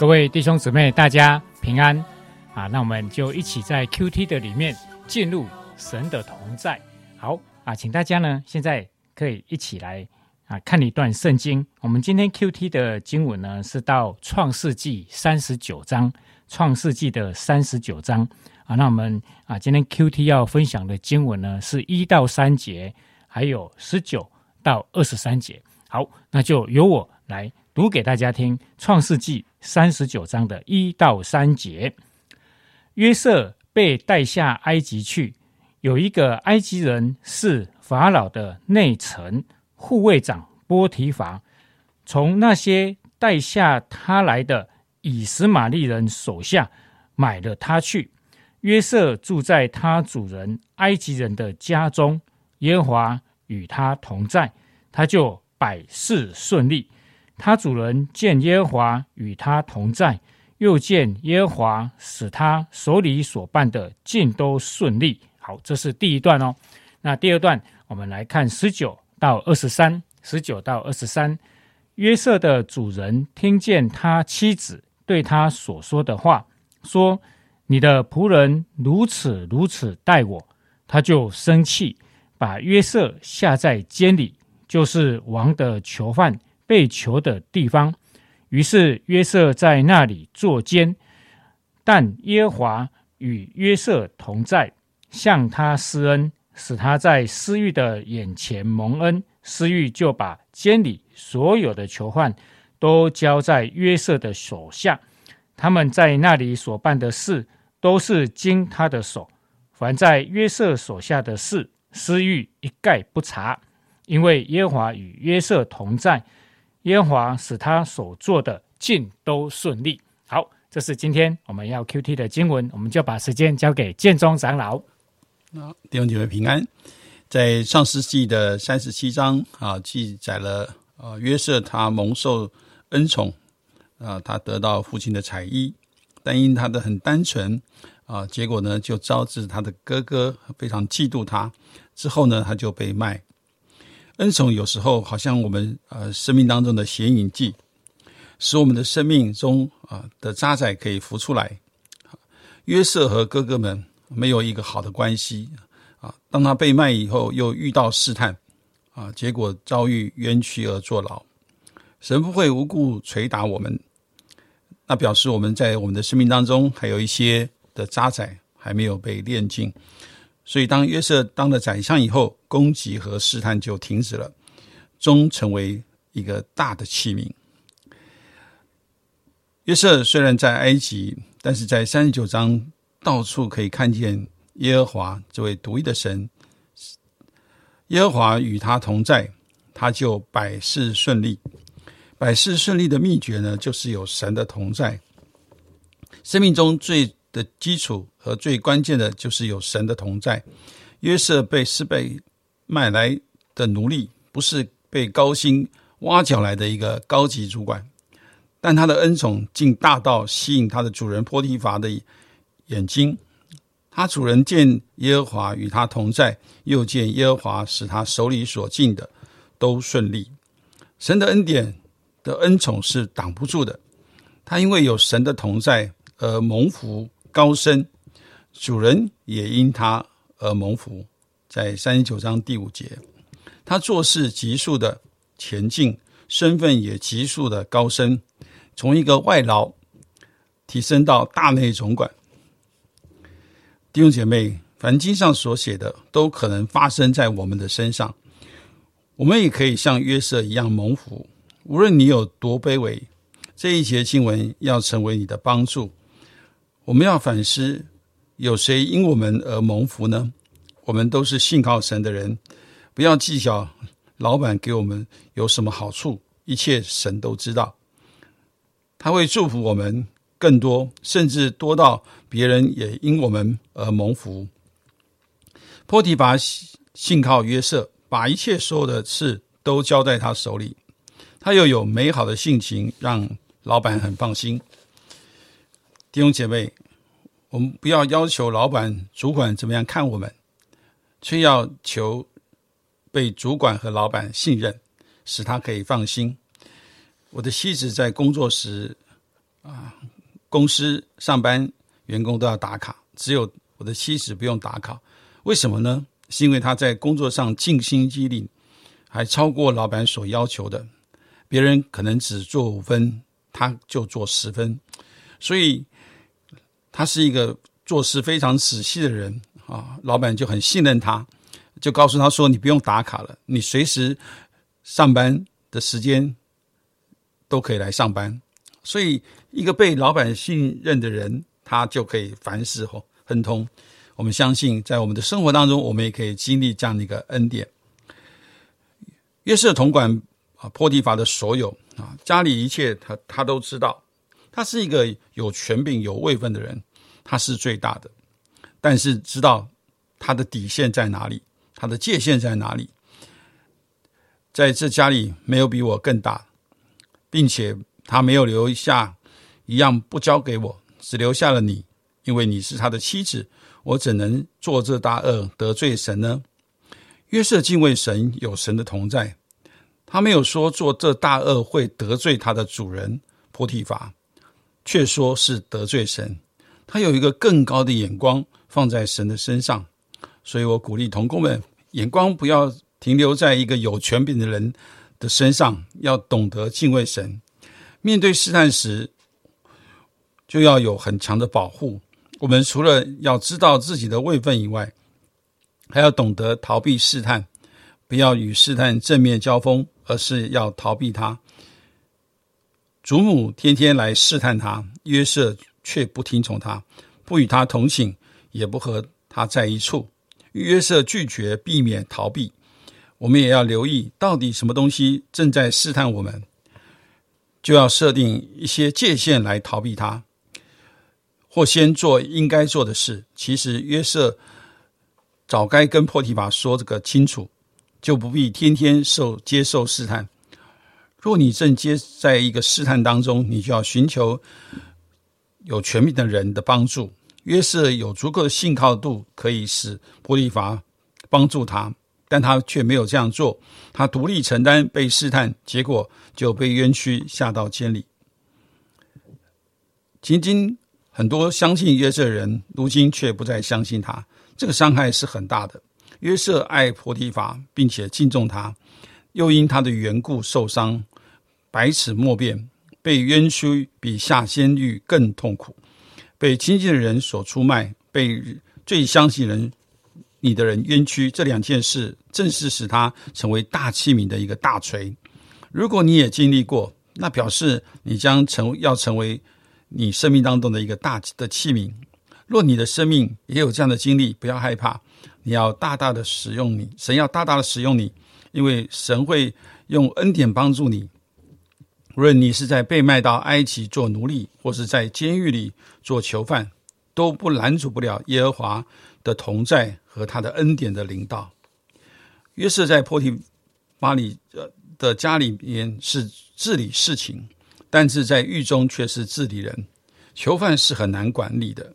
各位弟兄姊妹，大家平安啊！那我们就一起在 Q T 的里面进入神的同在。好啊，请大家呢现在可以一起来啊看一段圣经。我们今天 Q T 的经文呢是到创世纪三十九章，创世纪的三十九章啊。那我们啊今天 Q T 要分享的经文呢是一到三节，还有十九到二十三节。好，那就由我来读给大家听《创世纪》三十九章的一到三节。约瑟被带下埃及去，有一个埃及人是法老的内臣护卫长波提法，从那些带下他来的以实玛利人手下买了他去。约瑟住在他主人埃及人的家中，耶和华与他同在，他就。百事顺利，他主人见耶和华与他同在，又见耶和华使他手里所办的尽都顺利。好，这是第一段哦。那第二段，我们来看十九到二十三。十九到二十三，约瑟的主人听见他妻子对他所说的话，说：“你的仆人如此如此待我。”他就生气，把约瑟下在监里。就是王的囚犯被囚的地方，于是约瑟在那里坐监，但耶华与约瑟同在，向他施恩，使他在私欲的眼前蒙恩。私欲就把监里所有的囚犯都交在约瑟的手下，他们在那里所办的事都是经他的手，凡在约瑟手下的事，私欲一概不查。因为耶华与约瑟同在，耶和华使他所做的尽都顺利。好，这是今天我们要 Q T 的经文，我们就把时间交给建中长老。那弟兄姐妹平安，在上世纪的三十七章啊，记载了啊约瑟他蒙受恩宠啊，他得到父亲的彩衣，但因他的很单纯啊，结果呢就招致他的哥哥非常嫉妒他，之后呢他就被卖。恩宠有时候好像我们呃生命当中的显影剂，使我们的生命中啊的渣滓可以浮出来。约瑟和哥哥们没有一个好的关系啊，当他被卖以后，又遇到试探啊，结果遭遇冤屈而坐牢。神不会无故捶打我们，那表示我们在我们的生命当中还有一些的渣滓还没有被炼尽。所以，当约瑟当了宰相以后，攻击和试探就停止了，终成为一个大的器皿。约瑟虽然在埃及，但是在三十九章到处可以看见耶和华这位独一的神。耶和华与他同在，他就百事顺利。百事顺利的秘诀呢，就是有神的同在。生命中最的基础和最关键的就是有神的同在。约瑟被是被买来的奴隶，不是被高薪挖角来的一个高级主管，但他的恩宠竟大到吸引他的主人波提乏的眼睛。他主人见耶和华与他同在，又见耶和华使他手里所尽的都顺利。神的恩典的恩宠是挡不住的。他因为有神的同在而蒙福。高升，主人也因他而蒙福。在三十九章第五节，他做事急速的前进，身份也急速的高升，从一个外劳提升到大内总管。弟兄姐妹，凡经上所写的，都可能发生在我们的身上。我们也可以像约瑟一样蒙福。无论你有多卑微，这一节经文要成为你的帮助。我们要反思，有谁因我们而蒙福呢？我们都是信靠神的人，不要计较老板给我们有什么好处，一切神都知道。他会祝福我们更多，甚至多到别人也因我们而蒙福。波提拔信靠约瑟，把一切所有的事都交在他手里，他又有美好的性情，让老板很放心。弟兄姐妹，我们不要要求老板、主管怎么样看我们，却要求被主管和老板信任，使他可以放心。我的妻子在工作时啊，公司上班员工都要打卡，只有我的妻子不用打卡，为什么呢？是因为她在工作上尽心尽力，还超过老板所要求的。别人可能只做五分，他就做十分，所以他是一个做事非常仔细的人啊。老板就很信任他，就告诉他说：“你不用打卡了，你随时上班的时间都可以来上班。”所以，一个被老板信任的人，他就可以凡事亨通。我们相信，在我们的生活当中，我们也可以经历这样的一个恩典。约瑟统管。啊，破提法的所有啊，家里一切他他都知道，他是一个有权柄、有位分的人，他是最大的，但是知道他的底线在哪里，他的界限在哪里，在这家里没有比我更大，并且他没有留下一样不交给我，只留下了你，因为你是他的妻子，我怎能做这大恶得罪神呢？约瑟敬畏神，有神的同在。他没有说做这大恶会得罪他的主人波提法，却说是得罪神。他有一个更高的眼光放在神的身上，所以我鼓励同工们，眼光不要停留在一个有权柄的人的身上，要懂得敬畏神。面对试探时，就要有很强的保护。我们除了要知道自己的位分以外，还要懂得逃避试探，不要与试探正面交锋。而是要逃避他。祖母天天来试探他，约瑟却不听从他，不与他同行，也不和他在一处。约瑟拒绝避免逃避。我们也要留意，到底什么东西正在试探我们，就要设定一些界限来逃避它，或先做应该做的事。其实约瑟早该跟破提法说这个清楚。就不必天天受接受试探。若你正接在一个试探当中，你就要寻求有权柄的人的帮助。约瑟有足够的信靠度，可以使波利法帮助他，但他却没有这样做。他独立承担被试探，结果就被冤屈下到监里。曾经很多相信约瑟的人，如今却不再相信他，这个伤害是很大的。约瑟爱波提法，并且敬重他，又因他的缘故受伤，百尺莫辩，被冤屈比下监狱更痛苦，被亲近的人所出卖，被最相信人你的人冤屈，这两件事正是使他成为大器皿的一个大锤。如果你也经历过，那表示你将成要成为你生命当中的一个大的器皿。若你的生命也有这样的经历，不要害怕。你要大大的使用你，神要大大的使用你，因为神会用恩典帮助你。无论你是在被卖到埃及做奴隶，或是在监狱里做囚犯，都不拦阻不了耶和华的同在和他的恩典的领导。约瑟在波提巴里的家里面是治理事情，但是在狱中却是治理人。囚犯是很难管理的。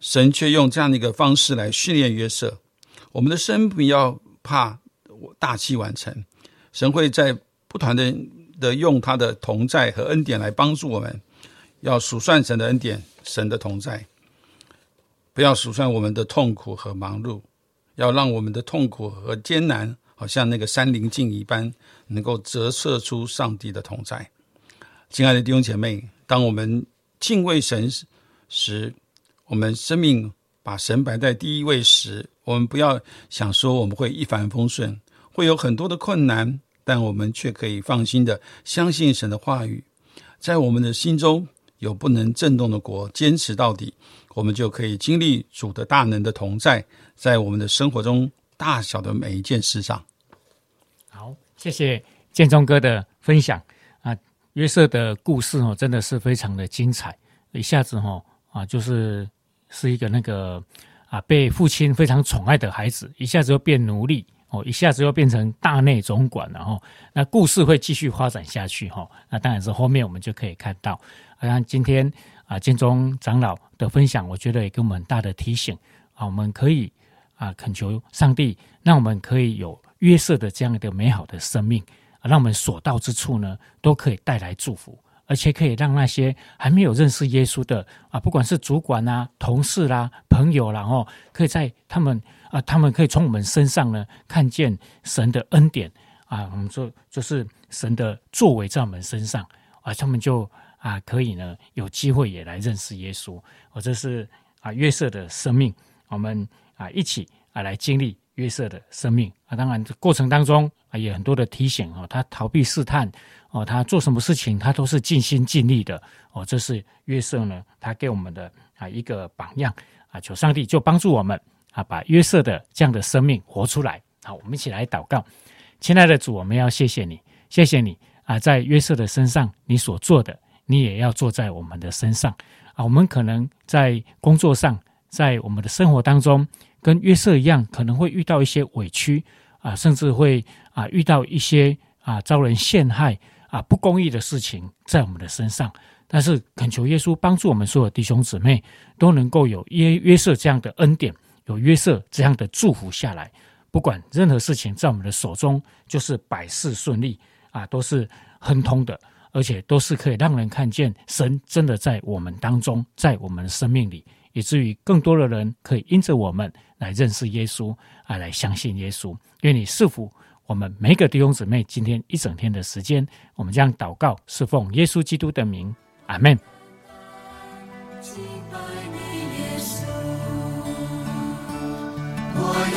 神却用这样的一个方式来训练约瑟。我们的生不要怕大器晚成，神会在不断的的用他的同在和恩典来帮助我们。要数算神的恩典，神的同在，不要数算我们的痛苦和忙碌。要让我们的痛苦和艰难，好像那个山林镜一般，能够折射出上帝的同在。亲爱的弟兄姐妹，当我们敬畏神时，我们生命把神摆在第一位时，我们不要想说我们会一帆风顺，会有很多的困难，但我们却可以放心的相信神的话语，在我们的心中有不能震动的国，坚持到底，我们就可以经历主的大能的同在，在我们的生活中大小的每一件事上。好，谢谢建中哥的分享啊，约瑟的故事哦，真的是非常的精彩，一下子哈啊，就是。是一个那个啊，被父亲非常宠爱的孩子，一下子又变奴隶哦，一下子又变成大内总管，然后那故事会继续发展下去哈。那当然是后面我们就可以看到，好像今天啊，建中长老的分享，我觉得也给我们很大的提醒啊，我们可以啊恳求上帝，让我们可以有约瑟的这样一个美好的生命啊让我们所到之处呢，都可以带来祝福，而且可以让那些还没有认识耶稣的啊，不管是主管啊、同事啦、朋友啦，哦，可以在他们啊，他们可以从我们身上呢，看见神的恩典啊，我们说就是神的作为在我们身上啊，他们就啊，可以呢，有机会也来认识耶稣。我这是啊，约瑟的生命，我们啊一起啊来经历。约瑟的生命啊，当然过程当中啊，也很多的提醒哦。他逃避试探哦，他做什么事情他都是尽心尽力的哦。这是约瑟呢，他给我们的啊一个榜样啊。求上帝就帮助我们啊，把约瑟的这样的生命活出来。好，我们一起来祷告，亲爱的主，我们要谢谢你，谢谢你啊，在约瑟的身上你所做的，你也要做在我们的身上啊。我们可能在工作上，在我们的生活当中。跟约瑟一样，可能会遇到一些委屈啊，甚至会啊遇到一些啊遭人陷害啊不公义的事情在我们的身上。但是恳求耶稣帮助我们所有弟兄姊妹都能够有约约瑟这样的恩典，有约瑟这样的祝福下来。不管任何事情在我们的手中，就是百事顺利啊，都是亨通的，而且都是可以让人看见神真的在我们当中，在我们的生命里。以至于更多的人可以因着我们来认识耶稣，啊，来相信耶稣。愿你赐福我们每个弟兄姊妹。今天一整天的时间，我们将祷告侍奉耶稣基督的名，阿门。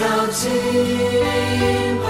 我要敬拜，敬。